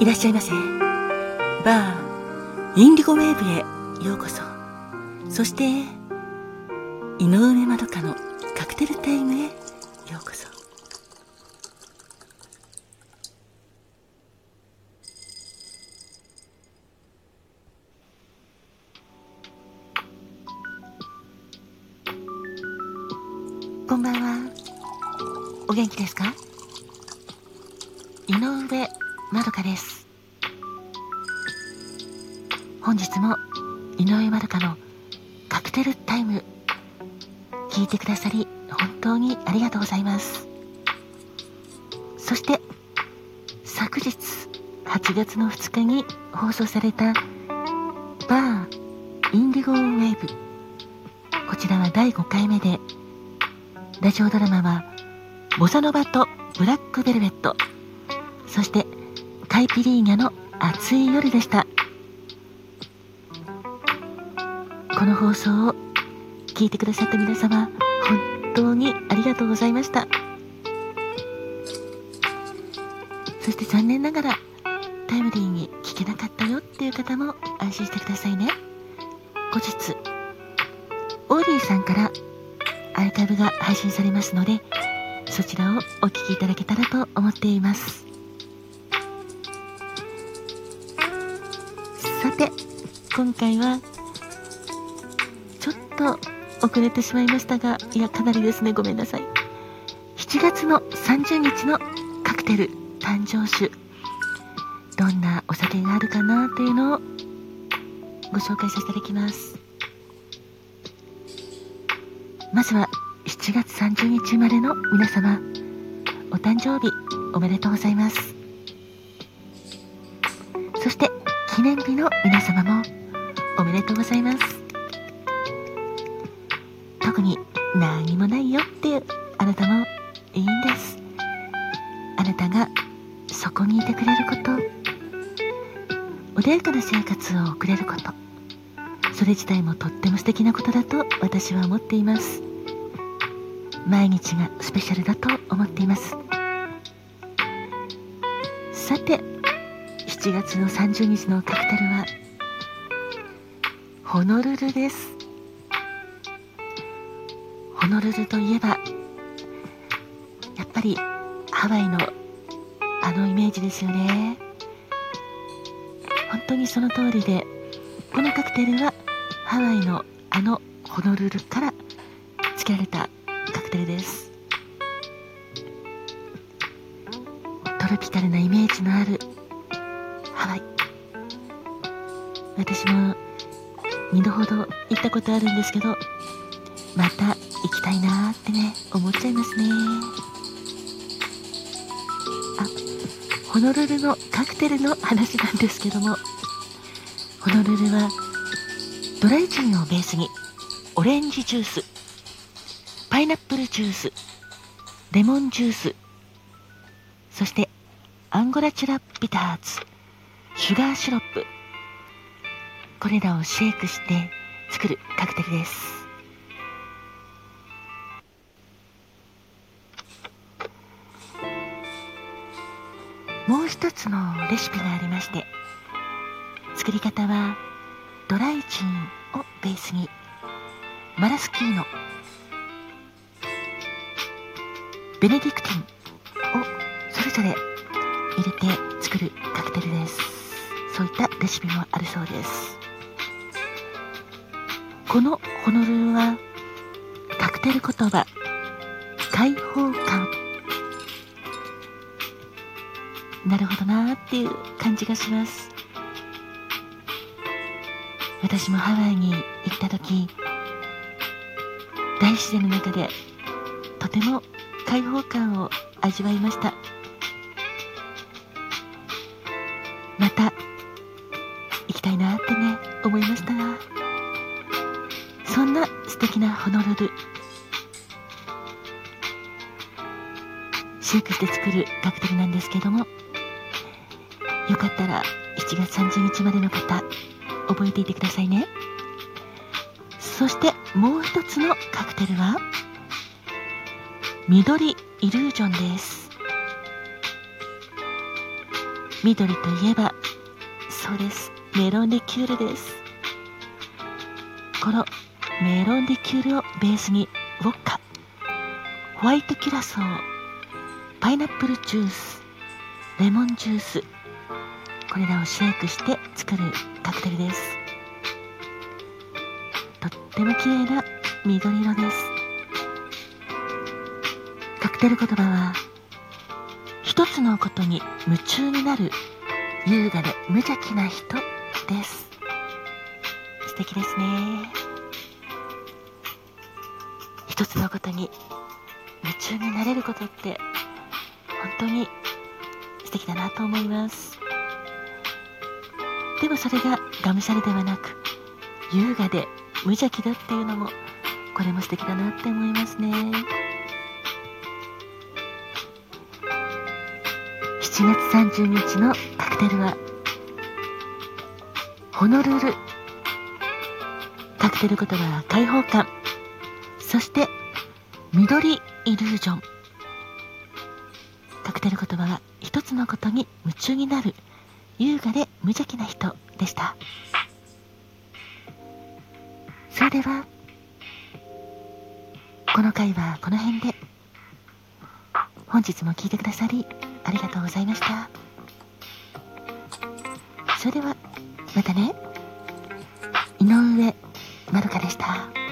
いらっしゃいませ。バーインディゴウェーブへようこそ。そして井上まどかのカクテルタイムへようこそ。こんばんは。お元気ですか？井上まどかです。本日も井上まどかのカクテルタイム聞いてくださり本当にありがとうございます。そして昨日8月の2日に放送されたバーインディゴウェーブ。こちらは第5回目でラジオドラマはボサノバとブラックベルベット。そしてカイピリーニャの暑い夜でした。この放送を聞いてくださった皆様本当にありがとうございました。そして残念ながらタイムリーに聞けなかったよっていう方も安心してくださいね。後日オーディさんからアーカブが配信されますのでそちらをお聴きいただけたらと思っています。さて今回はちょっと遅れてしまいましたがいやかなりですね。ごめんなさい。7月の30日のカクテル誕生酒。どんなお酒があるかなというのをご紹介させていただきます。まずは7月30日生まれの皆様お誕生日おめでとうございます。そして記念日の皆様もおめでとうございます。特に何もないよっていうあなたもいいんですあなたがそこにいてくれること。穏やかな生活を送れることそれ自体もとっても素敵なことだと私は思っています。毎日がスペシャルだと思っています。さて7月の30日のカクテルはホノルルです。ホノルルといえばやっぱりハワイのあのイメージですよね。本当にその通りでこのカクテルはハワイのあのホノルルから付けられたカクテルです。トロピカルなイメージのある私も2度ほど行ったことあるんですけどまた行きたいなーってね思っちゃいますね。あホノルルのカクテルの話なんですけどもホノルルはドライジンをベースにオレンジジュースパイナップルジュースレモンジュースそしてアンゴラチュラビターズシュガーシロップ。これらをシェイクして作るカクテルです。もう一つのレシピがありまして作り方はドライジンをベースにマラスキーノベネディクティンをそれぞれ入れて作るカクテルです。そういったレシピもあるそうです。このホノルルはカクテル言葉開放感。なるほどなーっていう感じがします。私もハワイに行った時大自然の中でとても開放感を味わいました。素敵なホノルル。シェイクして作るカクテルなんですけどもよかったら7月30日までの方覚えていてくださいね。そしてもう一つのカクテルは緑イルージョンです。緑といえばそうです。メロンリキュールです。このメロンリキュールをベースにウォッカ。ホワイトキュラソー。パイナップルジュース。レモンジュース。これらをシェイクして作るカクテルです。とっても綺麗な緑色です。カクテル言葉は一つのことに夢中になる優雅で無邪気な人です。素敵ですね。一つのことに夢中になれることって本当に素敵だなと思います。でもそれががむしゃらではなく優雅で無邪気だっていうのもこれも素敵だなって思いますね。7月30日のカクテルはホノルルカクテル言葉は開放感。そして緑イリュージョン。カクテル言葉は一つのことに夢中になる優雅で無邪気な人でした。それではこの回はこの辺で。本日も聞いてくださりありがとうございました。それではまたね。井上まるかでした。